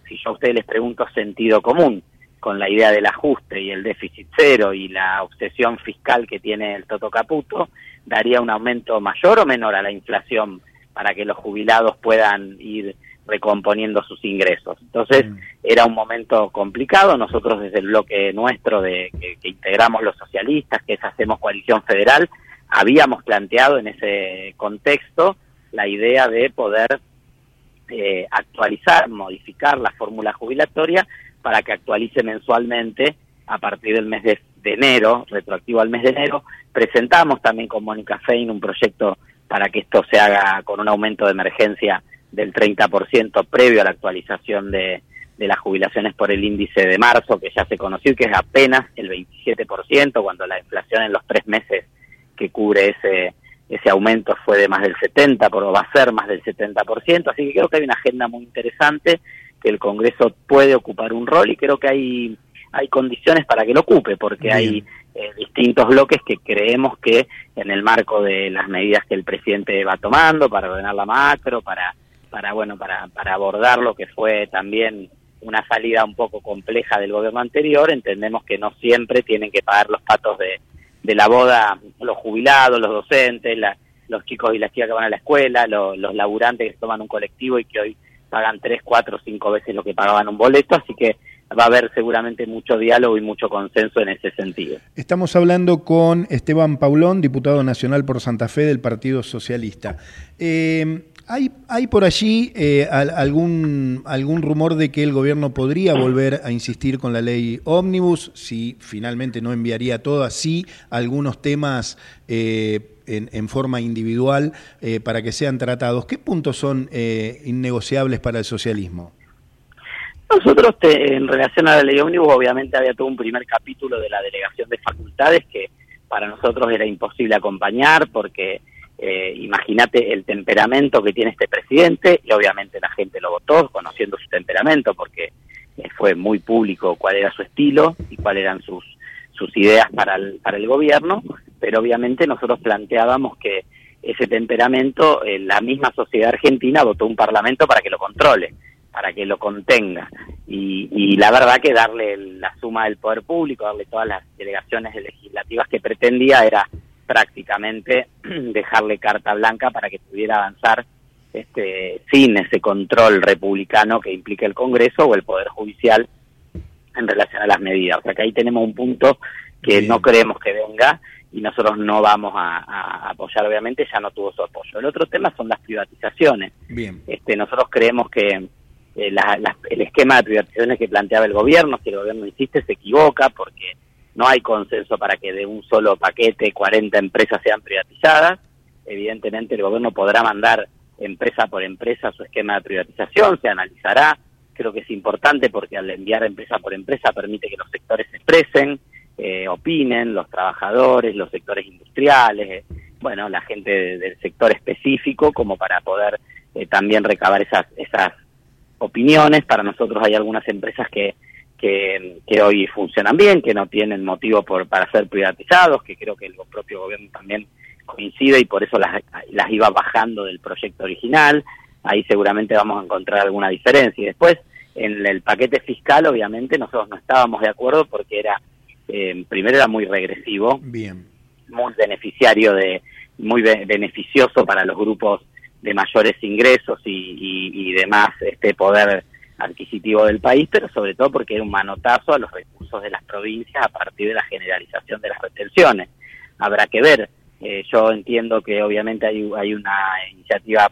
Si yo a ustedes les pregunto sentido común, con la idea del ajuste y el déficit cero y la obsesión fiscal que tiene el Toto Caputo, daría un aumento mayor o menor a la inflación para que los jubilados puedan ir recomponiendo sus ingresos. Entonces mm. era un momento complicado. Nosotros desde el bloque nuestro de que, que integramos los socialistas, que es Hacemos Coalición Federal, habíamos planteado en ese contexto la idea de poder eh, actualizar, modificar la fórmula jubilatoria para que actualice mensualmente a partir del mes de, enero, retroactivo al mes de enero. Presentamos también con Mónica Fein un proyecto para que esto se haga con un aumento de emergencia del 30% previo a la actualización de, de las jubilaciones por el índice de marzo, que ya se conoció, que es apenas el 27%, cuando la inflación en los tres meses que cubre ese ese aumento fue de más del 70, pero va a ser más del 70%, así que creo que hay una agenda muy interesante, que el Congreso puede ocupar un rol y creo que hay hay condiciones para que lo ocupe, porque hay eh, distintos bloques que creemos que en el marco de las medidas que el presidente va tomando para ordenar la macro, para para bueno, para para abordar lo que fue también una salida un poco compleja del gobierno anterior, entendemos que no siempre tienen que pagar los patos de de la boda, los jubilados, los docentes, los chicos y las chicas que van a la escuela, los, laburantes que toman un colectivo y que hoy pagan tres, cuatro, cinco veces lo que pagaban un boleto, así que va a haber seguramente mucho diálogo y mucho consenso en ese sentido.
Estamos hablando con Esteban Paulón, diputado nacional por Santa Fe del Partido Socialista. Eh, ¿hay, ¿Hay por allí eh, algún, algún rumor de que el gobierno podría volver a insistir con la ley ómnibus, si finalmente no enviaría todas, sí algunos temas eh, en, en, forma individual para que sean tratados? ¿Qué puntos son innegociables para el socialismo?
Nosotros, en relación a la ley ómnibus, obviamente había todo un primer capítulo de la delegación de facultades que para nosotros era imposible acompañar porque eh, imagínate el temperamento que tiene este presidente y obviamente la gente lo votó conociendo su temperamento porque eh, fue muy público cuál era su estilo y cuáles eran sus, sus ideas para el, para el gobierno, pero obviamente nosotros planteábamos que ese temperamento, eh, la misma sociedad argentina votó un parlamento para que lo controle para que lo contenga. Y, la verdad que darle la suma del poder público, darle todas las delegaciones legislativas que pretendía era prácticamente dejarle carta blanca para que pudiera avanzar este, sin ese control republicano que implica el Congreso o el Poder Judicial en relación a las medidas. O sea que ahí tenemos un punto que no creemos que venga y nosotros no vamos a, apoyar, obviamente ya no tuvo su apoyo. El otro tema son las privatizaciones.
Bien.
Este, nosotros creemos que eh, el esquema de privatizaciones que planteaba el gobierno, si el gobierno insiste, se equivoca porque no hay consenso para que de un solo paquete 40 empresas sean privatizadas. Evidentemente el gobierno podrá mandar empresa por empresa su esquema de privatización, se analizará. Creo que es importante porque al enviar empresa por empresa permite que los sectores se expresen, eh, opinen, los trabajadores, los sectores industriales, eh, bueno, la gente del sector específico, como para poder también recabar esas, esas opiniones. Para nosotros hay algunas empresas que, que, hoy funcionan bien, que no tienen motivo por, para ser privatizados, que creo que el propio gobierno también coincide y por eso las, las iba bajando del proyecto original. Ahí seguramente vamos a encontrar alguna diferencia. Y después, en el paquete fiscal, obviamente, nosotros no estábamos de acuerdo porque era, eh, primero era muy regresivo,
bien.
muy beneficiario de, muy beneficioso para los grupos de mayores ingresos y, y, demás este poder adquisitivo del país, pero sobre todo porque era un manotazo a los recursos de las provincias a partir de la generalización de las retenciones. Habrá que ver. Eh, yo entiendo que obviamente hay, hay una iniciativa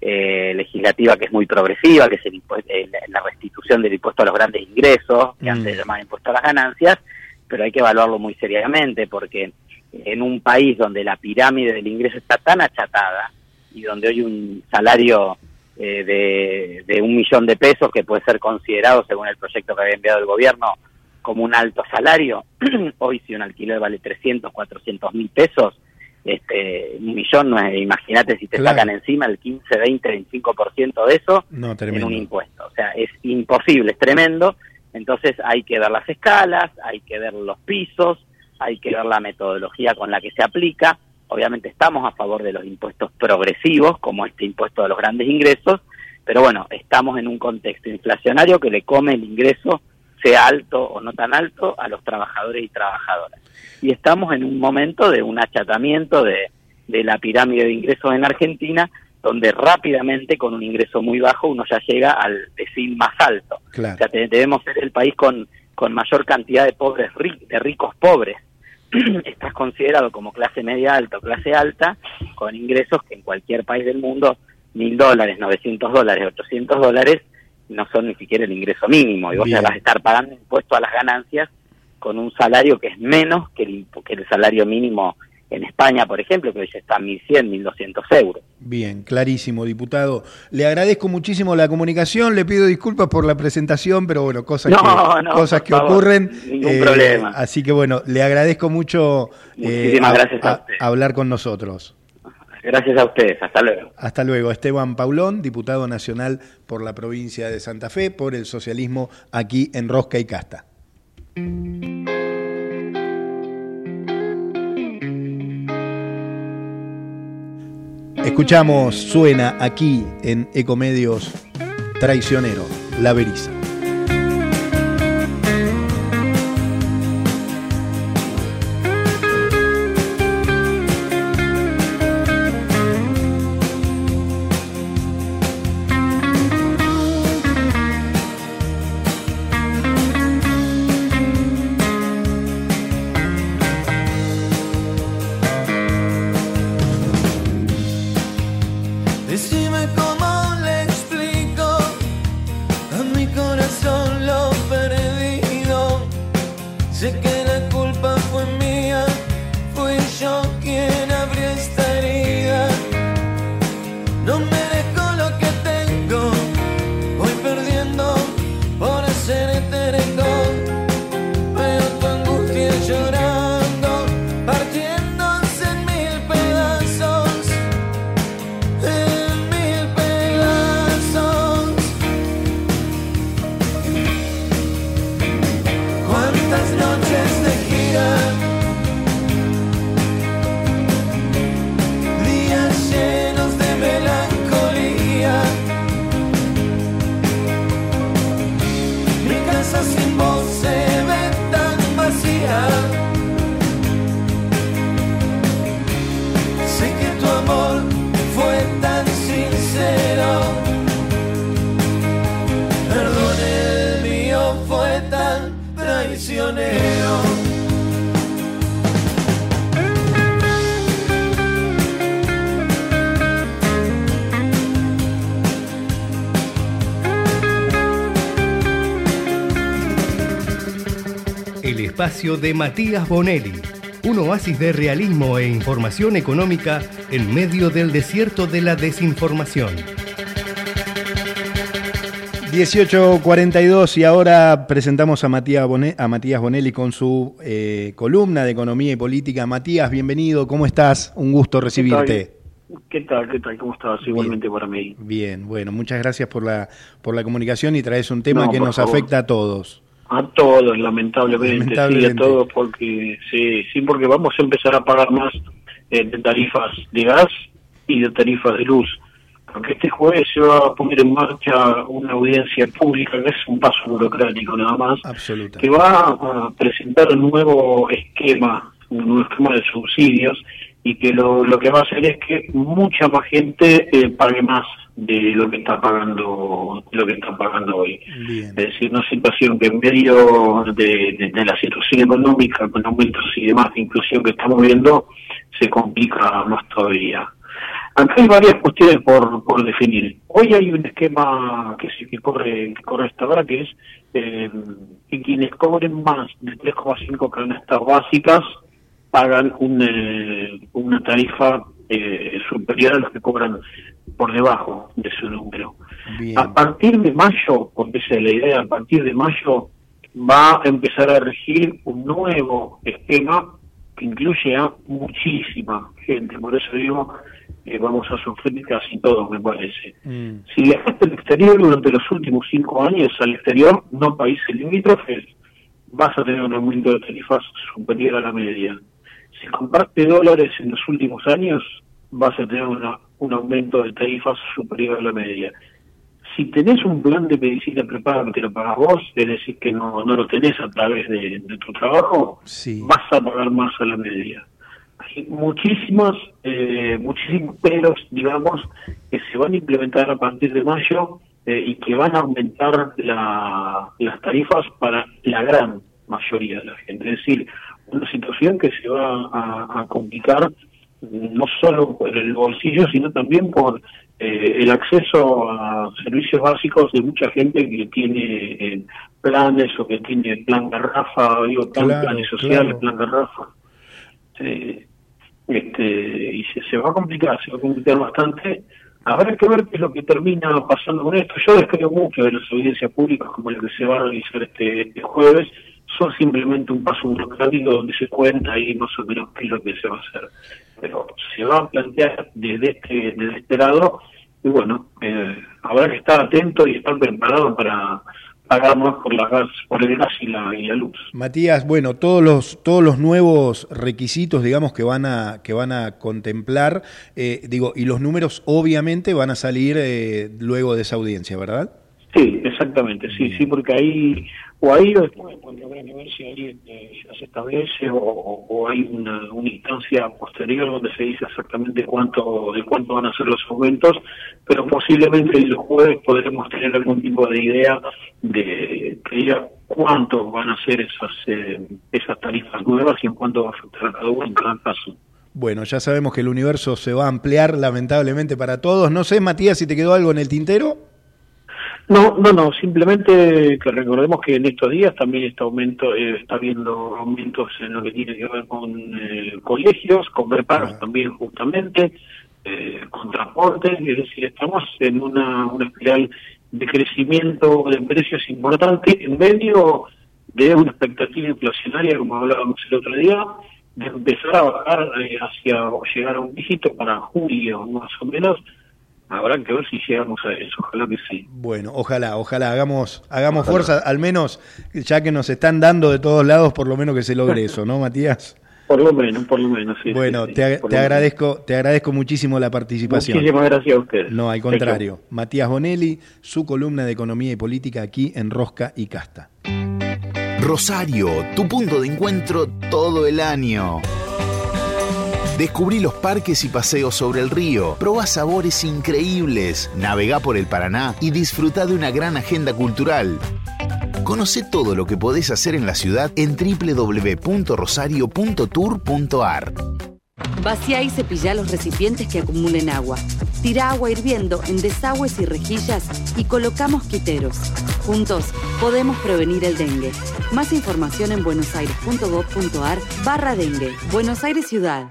eh, legislativa que es muy progresiva, que es el eh, la restitución del impuesto a los grandes ingresos, que antes se mm. llamaba impuesto a las ganancias, pero hay que evaluarlo muy seriamente porque en un país donde la pirámide del ingreso está tan achatada, y donde hoy un salario eh, de, de, un millón de pesos, que puede ser considerado, según el proyecto que había enviado el gobierno, como un alto salario, hoy si un alquiler vale 300, 400 mil pesos, este, un millón, no imagínate si te sacan encima el 15, 20, 25% de eso en un impuesto. O sea, es imposible, es tremendo. Entonces hay que ver las escalas, hay que ver los pisos, hay que ver la metodología con la que se aplica Obviamente estamos a favor de los impuestos progresivos, como este impuesto de los grandes ingresos, pero bueno, estamos en un contexto inflacionario que le come el ingreso, sea alto o no tan alto, a los trabajadores y trabajadoras. Y estamos en un momento de un achatamiento de, la pirámide de ingresos en Argentina, donde rápidamente con un ingreso muy bajo uno ya llega al decil más alto. O sea, debemos ser el país con, con mayor cantidad de pobres, de ricos pobres estás considerado como clase media alta o clase alta con ingresos que en cualquier país del mundo, mil dólares, 900 dólares, 800 dólares, no son ni siquiera el ingreso mínimo. Y vos ya vas a estar pagando impuesto a las ganancias con un salario que es menos que el, que el salario mínimo en España, por ejemplo, que hoy ya está a 1.100, 1.200 euros.
Bien, clarísimo, diputado. Le agradezco muchísimo la comunicación, le pido disculpas por la presentación, pero bueno, cosas que, cosas que ocurren.
Ningún eh, problema.
Así que bueno, le agradezco mucho
eh, gracias a,
hablar con nosotros.
Gracias a ustedes, hasta luego.
Hasta luego. Esteban Paulón, diputado nacional por la provincia de Santa Fe, por el socialismo aquí en Rosca y Casta. Escuchamos, suena aquí en Ecomedios Traicionero, La Beriza.
Espacio de Matías Bonelli, un oasis de realismo e información económica en medio del desierto de la desinformación.
18.42 y ahora presentamos a Matías, Bone- a Matías Bonelli con su eh, columna de Economía y Política. Matías, bienvenido, ¿cómo estás? Un gusto recibirte.
¿Qué tal? ¿Qué tal? ¿Cómo estás? Igualmente para mí.
Bien, bueno, muchas gracias por la, por la comunicación y traes un tema
No,
que nos
favor.
afecta a todos.
A todos, lamentablemente,
Lamentablemente.
sí, a todos, porque sí, sí, porque vamos a empezar a pagar más eh, de tarifas de gas y de tarifas de luz. Porque este jueves se va a poner en marcha una audiencia pública, que es un paso burocrático nada más,
Absoluta.
que va a presentar un nuevo esquema, un nuevo esquema de subsidios, y que lo, lo que va a hacer es que mucha más gente eh, pague más de lo que está pagando lo que está pagando hoy. Es decir, una situación que en medio de, de- de la situación económica, con aumentos y demás de inclusión que estamos viendo, se complica más todavía. Acá hay varias cuestiones por, por definir. Hoy hay un esquema que sí que corre, que corre hasta ahora, que es eh, que quienes cobren más de 3,5 canastas básicas pagan un, eh, una tarifa eh, superior a los que cobran por debajo de su número. A partir de mayo, porque esa es la idea, a partir de mayo va a empezar a regir un nuevo esquema que incluye a muchísima gente. Por eso digo, eh, vamos a sufrir casi todos, me parece. Si viajaste al exterior durante los últimos cinco años al exterior, no países limítrofes, vas a tener un aumento de tarifas superior a la media. Si compraste dólares en los últimos años, vas a tener una- un aumento de tarifas superior a la media. Si tenés un plan de medicina preparado que lo pagas vos, es decir, que no, no lo tenés a través de, de tu trabajo, vas a pagar más a la media. Hay muchísimas, eh, muchísimos peros, digamos, que se van a implementar a partir de mayo eh, y que van a aumentar la- las tarifas para la gran mayoría de la gente. Es decir, una situación que se va a, a complicar no solo por el bolsillo, sino también por eh, el acceso a servicios básicos de mucha gente que tiene eh, planes o que tiene plan garrafa, digo, plan-
Claro,
planes sociales,
claro.
plan garrafa. Eh, este, y se, se va a complicar, se va a complicar bastante. Habrá que ver qué es lo que termina pasando con esto. Yo descreo mucho de las audiencias públicas como la que se va a realizar este, este jueves. Son simplemente un paso burocrático donde se cuenta ahí más o menos qué es lo que se va a hacer. Pero se va a plantear desde este, desde este lado y bueno, eh, habrá que estar atento y estar preparado para pagar más por, la gas, por el gas y la, y la luz.
Matías, bueno, todos los todos los nuevos requisitos, digamos, que van a que van a contemplar, eh, digo, y los números obviamente van a salir eh, luego de esa audiencia, ¿verdad?
Sí, exactamente, sí, sí, porque ahí, o ahí o después, cuando habrá que ver si alguien eh, ya se establece o, hay una, una instancia posterior donde se dice exactamente cuánto, de cuánto van a ser los aumentos, pero posiblemente el jueves podremos tener algún tipo de idea de que diga cuánto van a ser esas, eh, esas tarifas nuevas y en cuánto va a afectar a cada uno en cada caso.
Bueno, ya sabemos que el universo se va a ampliar lamentablemente para todos. No sé, Matías, si te quedó algo en el tintero.
No, no, no, simplemente que recordemos que en estos días también está aumento, eh, está habiendo aumentos en lo que tiene que ver con eh, colegios, con reparos también justamente, eh, con transporte, es decir, estamos en una, una espiral de crecimiento de precios importante en medio de una expectativa inflacionaria, como hablábamos el otro día, de empezar a bajar eh, hacia o llegar a un dígito para julio, más o menos. Habrá que ver si llegamos a eso, ojalá que sí.
Bueno, ojalá, ojalá, hagamos, hagamos fuerza, al menos ya que nos están dando de todos lados, por lo menos que se logre eso, ¿no, Matías?
Por lo menos, por lo menos, sí.
Bueno,
sí,
te, te agradezco, te agradezco muchísimo la participación.
Muchísimas gracias a ustedes.
No, al contrario. Matías Bonelli, su columna de Economía y Política aquí en Rosca y Casta.
Rosario, tu punto de encuentro todo el año. Descubrí los parques y paseos sobre el río, probá sabores increíbles, navegá por el Paraná y disfrutá de una gran agenda cultural. Conoce todo lo que podés hacer en la ciudad en www.rosario.tour.ar.
Vacía y cepillá los recipientes que acumulen agua. Tira agua hirviendo en desagües y rejillas y coloca mosquiteros. Juntos podemos prevenir el dengue. Más información en buenosaires.gov.ar barra dengue. Buenos Aires Ciudad.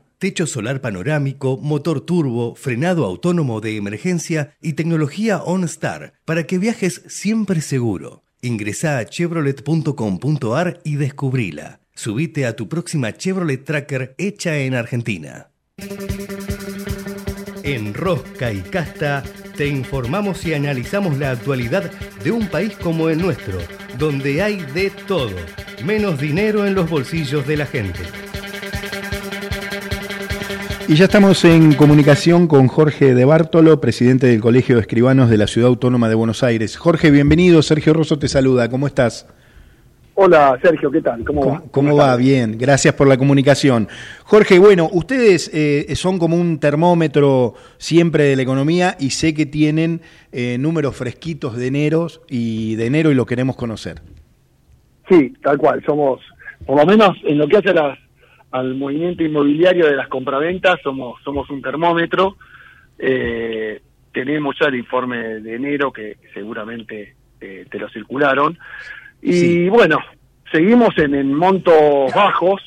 Techo solar panorámico, motor turbo, frenado autónomo de emergencia y tecnología OnStar para que viajes siempre seguro. Ingresá a chevrolet.com.ar y descubrila. Subite a tu próxima Chevrolet Tracker hecha en Argentina. En Rosca y Casta te informamos y analizamos la actualidad de un país como el nuestro, donde hay de todo, menos dinero en los bolsillos de la gente.
Y ya estamos en comunicación con Jorge de Bártolo, presidente del Colegio de Escribanos de la Ciudad Autónoma de Buenos Aires. Jorge, bienvenido. Sergio Rosso te saluda. ¿Cómo estás?
Hola, Sergio, ¿qué tal? ¿Cómo,
¿Cómo,
va?
cómo va? Bien, gracias por la comunicación. Jorge, bueno, ustedes eh, son como un termómetro siempre de la economía y sé que tienen eh, números fresquitos de enero y de enero y lo queremos conocer.
Sí, tal cual. Somos, por lo menos en lo que hace a las- al movimiento inmobiliario de las compraventas, somos, somos un termómetro. Eh, tenemos ya el informe de enero que seguramente eh, te lo circularon. Y bueno, seguimos en, en montos bajos,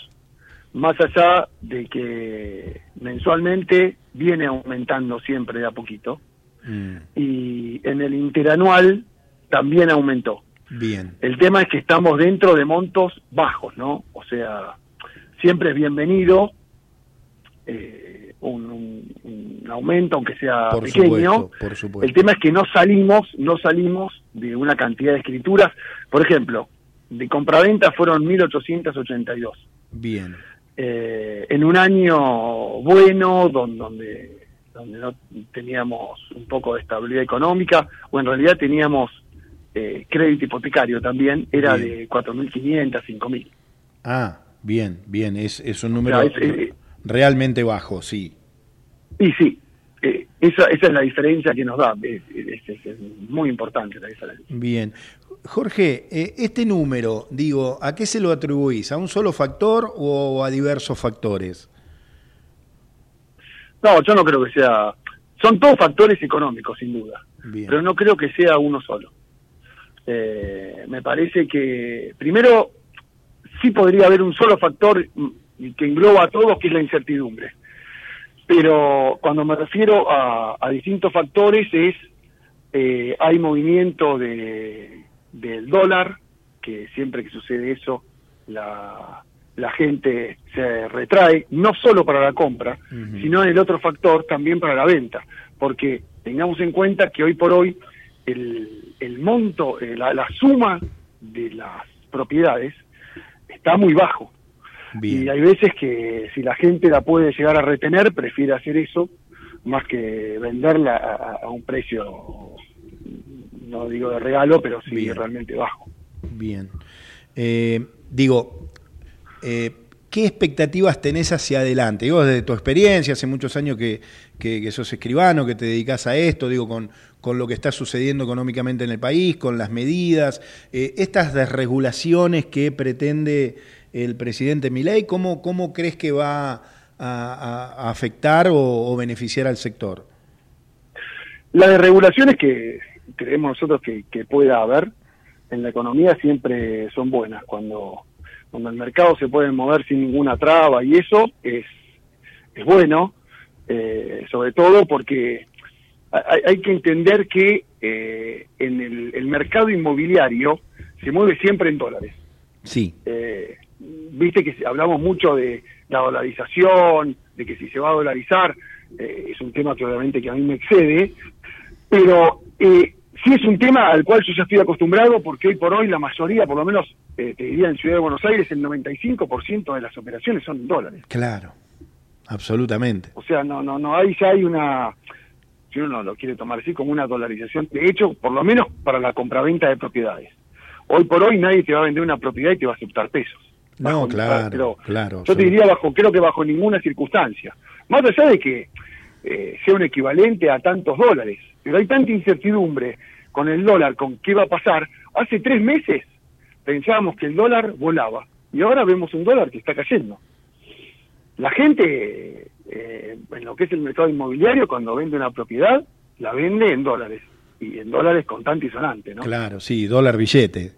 más allá de que mensualmente viene aumentando siempre de a poquito. Y en el interanual también aumentó.
Bien.
El tema es que estamos dentro de montos bajos, ¿no? O sea, siempre es bienvenido eh, un, un- un aumento, aunque sea
Por
pequeño.
supuesto, por supuesto.
El tema es que no salimos, no salimos de una cantidad de escrituras. Por ejemplo, de compraventa fueron 1.882.
Bien.
Eh, en un año bueno, don- donde, donde no teníamos un poco de estabilidad económica, o en realidad teníamos eh, crédito hipotecario también, era
Bien.
de 4.500, 5.000.
Ah, bien, bien. Es, es un número
es- eh,
realmente bajo, sí.
Y sí, eh, esa, esa es la diferencia que nos da, es, es- es- es muy importante la diferencia.
Bien. Jorge, eh, este número, digo, ¿a qué se lo atribuís? ¿A un solo factor o a diversos factores?
No, yo no creo que sea, son todos factores económicos sin duda,
Bien.
pero no creo que sea uno solo. Eh, me parece que primero sí podría haber un solo factor mm, que engloba a todos, que es la incertidumbre. Pero cuando me refiero a, a distintos factores es eh, hay movimiento de, del dólar, que siempre que sucede eso la, la gente se retrae, no solo para la compra, sino en el otro factor también para la venta, porque tengamos en cuenta que hoy por hoy el, el monto, eh, la, la suma de las propiedades está muy bajo. Y hay veces que si la gente la puede llegar a retener, prefiere hacer eso más que venderla a, a un precio, no digo de regalo, pero sí
Bien.
realmente bajo.
Bien. Eh, digo, eh, ¿qué expectativas tenés hacia adelante? Digo, desde tu experiencia, hace muchos años que, que- que sos escribano, que te dedicas a esto, digo, con, con lo que está sucediendo económicamente en el país, con las medidas, eh, estas desregulaciones que pretende el presidente Milei, ¿cómo, cómo crees que va a, afectar o, beneficiar al sector?
Las desregulaciones que creemos nosotros que, que pueda haber en la economía siempre son buenas. Cuando, cuando el mercado se puede mover sin ninguna traba y eso es, es bueno, eh, sobre todo porque hay, hay que entender que eh, en el, el mercado inmobiliario se mueve siempre en dólares.
Sí.
Eh, Viste que hablamos mucho de la dolarización, de que si se va a dolarizar, eh, es un tema que obviamente que a mí me excede, pero eh, sí es un tema al cual yo ya estoy acostumbrado porque hoy por hoy la mayoría, por lo menos eh, te diría en Ciudad de Buenos Aires, el 95% de las operaciones son en dólares.
Claro, absolutamente.
O sea, no, no, no hay, ya hay una, si uno lo quiere tomar así, como una dolarización, de hecho, por lo menos para la compraventa de propiedades. Hoy por hoy nadie te va a vender una propiedad y te va a aceptar pesos.
No, claro,
pero
claro.
yo te diría bajo, creo que bajo ninguna circunstancia. Más allá de que eh, sea un equivalente a tantos dólares, pero hay tanta incertidumbre con el dólar, con qué va a pasar. Hace tres meses pensábamos que el dólar volaba y ahora vemos un dólar que está cayendo. La gente, eh, en lo que es el mercado inmobiliario, cuando vende una propiedad, la vende en dólares. Y en dólares contante y sonante, ¿no?
Claro, sí, dólar billete.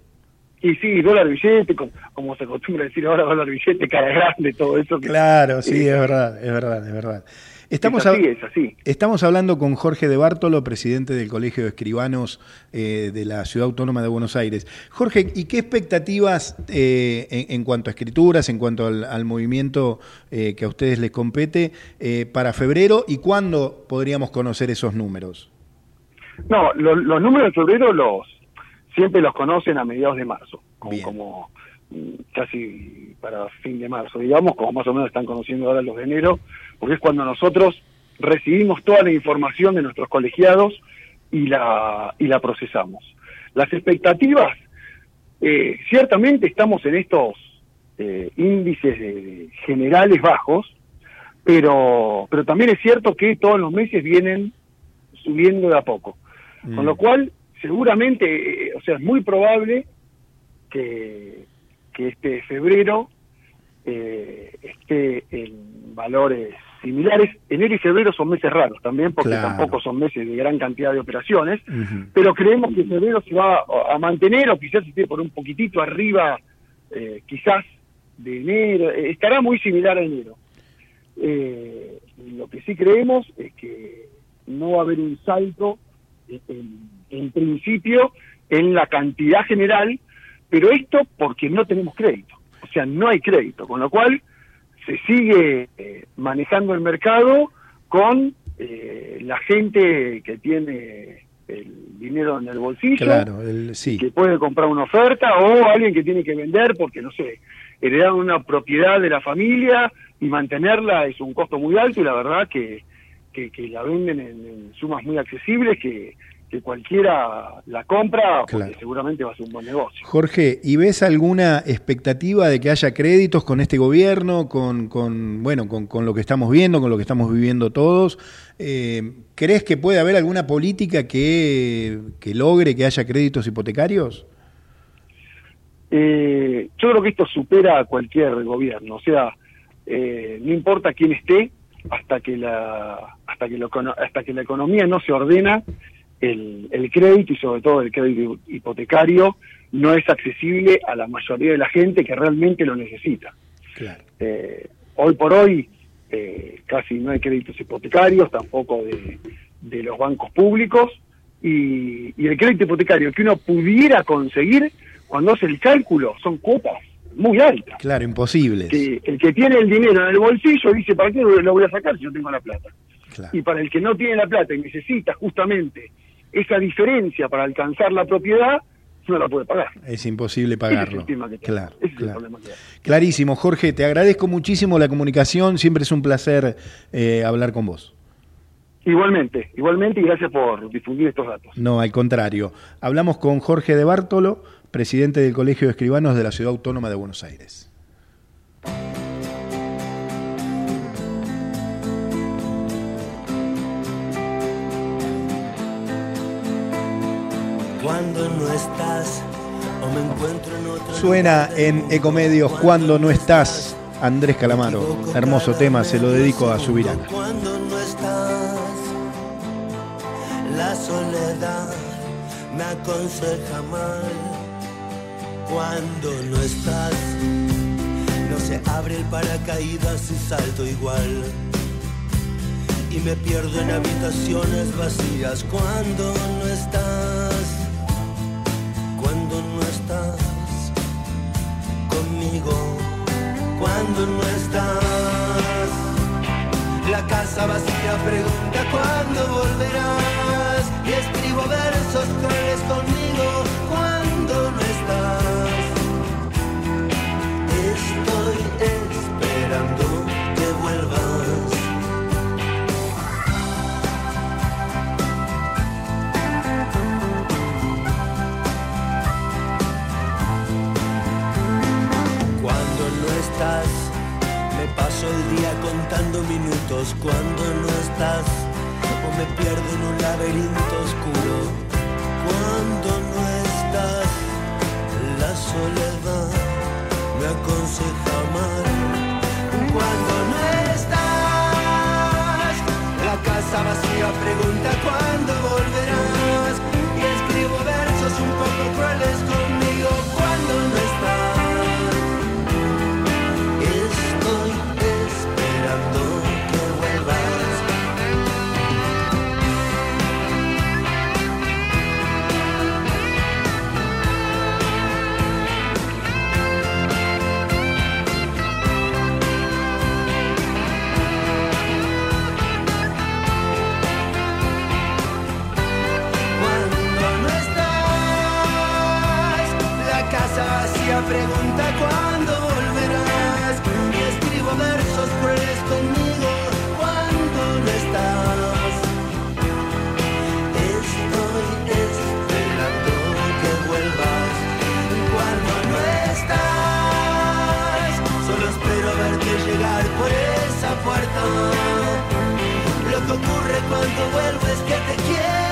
Y sí, dólar billete, como, como se acostumbra decir ahora, dólar billete, cara grande, todo eso. que-
Claro, sí,
eh,
es verdad, es verdad, es verdad. Estamos,
es así,
hab-
es así.
estamos hablando con Jorge de Bártolo, presidente del Colegio de Escribanos eh, de la Ciudad Autónoma de Buenos Aires. Jorge, ¿y qué expectativas eh, en, en cuanto a escrituras, en cuanto al, al movimiento eh, que a ustedes les compete eh, para febrero y cuándo podríamos conocer esos números?
No, lo- los números de febrero los siempre los conocen a mediados de marzo, como, como, casi para fin de marzo, digamos, como más o menos están conociendo ahora los de enero, porque es cuando nosotros recibimos toda la información de nuestros colegiados y la, y la procesamos. Las expectativas, eh, ciertamente estamos en estos eh, índices de- generales bajos, pero, pero también es cierto que todos los meses vienen subiendo de a poco. Con lo cual, seguramente, eh, o sea, es muy probable que, que este febrero eh, esté en valores similares. Enero y febrero son meses raros también, porque
Claro.
tampoco son meses de gran cantidad de operaciones, pero creemos que febrero se va a mantener o quizás esté por un poquitito arriba, eh, quizás de enero, eh, estará muy similar a enero. Eh, lo que sí creemos es que no va a haber un salto en- en principio en la cantidad general, pero esto porque no tenemos crédito, o sea, no hay crédito, con lo cual se sigue eh, manejando el mercado con eh, la gente que tiene el dinero en el bolsillo,
Claro, el, sí.
que puede comprar una oferta o alguien que tiene que vender porque, no sé, heredaron una propiedad de la familia y mantenerla es un costo muy alto y la verdad que, que, que la venden en, en sumas muy accesibles que, que cualquiera la compra porque
Claro.
seguramente va a ser un buen negocio.
Jorge, ¿y ves alguna expectativa de que haya créditos con este gobierno, con, con bueno, con, con lo que estamos viendo, con lo que estamos viviendo todos? Eh, ¿Crees que puede haber alguna política que, que logre que haya créditos hipotecarios?
Eh, yo creo que esto supera a cualquier gobierno, o sea, eh, no importa quién esté, hasta que la hasta que, lo hasta que la economía no se ordena, el, el crédito y sobre todo el crédito hipotecario no es accesible a la mayoría de la gente que realmente lo necesita.
Claro.
Eh, hoy por hoy eh, casi no hay créditos hipotecarios, tampoco de, de los bancos públicos, y, y el crédito hipotecario que uno pudiera conseguir, cuando hace el cálculo, son cuotas muy altas.
Claro, imposibles.
Que el que tiene el dinero en el bolsillo dice, ¿para qué lo voy a sacar si yo tengo la plata? Y para el que no tiene la plata y necesita justamente esa diferencia para alcanzar la propiedad, no la puede pagar.
Es imposible
Ese es
pagarlo.
el que.
Claro,
Ese es el
claro.
problema que.
Clarísimo, Jorge, te agradezco muchísimo la comunicación, siempre es un placer eh, hablar con vos.
Igualmente, igualmente y gracias por difundir estos datos.
No, al contrario. Hablamos con Jorge de Bártolo, presidente del Colegio de Escribanos de la Ciudad Autónoma de Buenos Aires.
Cuando no estás o me encuentro en otro
Suena en Ecomedios Cuando no estás, Andrés Calamaro. Hermoso tema, se lo dedico a Subirana.
Cuando no estás, la soledad me aconseja mal. Cuando no estás, no se abre el paracaídas y salto igual. Y me pierdo en habitaciones vacías cuando no estás. Cuando no estás conmigo. Cuando no estás. La casa vacía pregunta cuándo volverás y escribo versos crueles conmigo cuando no estás. Estoy esperando que vuelvas. Estás, me paso el día contando minutos. Cuando no estás, o me pierdo en un laberinto oscuro. Cuando no estás, la soledad me aconseja mal. Cuando no estás, la casa vacía pregunta cuándo volverás. Y escribo versos un poco crueles pregunta cuándo volverás. Y escribo versos crueles conmigo cuando no estás. Estoy esperando que vuelvas. Cuando no estás, solo espero verte llegar por esa puerta. Lo que ocurre cuando vuelvo es que te quiero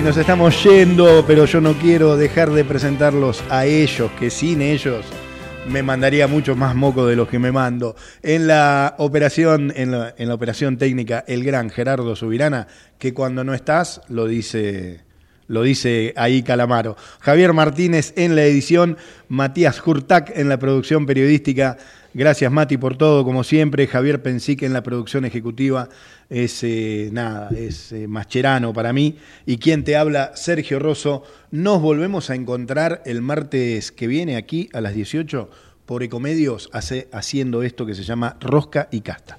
Y nos estamos yendo, pero yo no quiero dejar de presentarlos a ellos, que sin ellos me mandaría mucho más moco de los que me mando. En la operación, en la, operación técnica, el gran Gerardo Subirana, que cuando no estás, lo dice, lo dice ahí Calamaro. Javier Martínez en la edición, Matías Hurtak en la producción periodística. Gracias Mati por todo, como siempre. Javier Pensic en la producción ejecutiva. Es eh, nada, es eh, mascherano para mí. Y quien te habla, Sergio Rosso. Nos volvemos a encontrar el martes que viene aquí a las 18 por Ecomedios haciendo esto que se llama Rosca y Casta.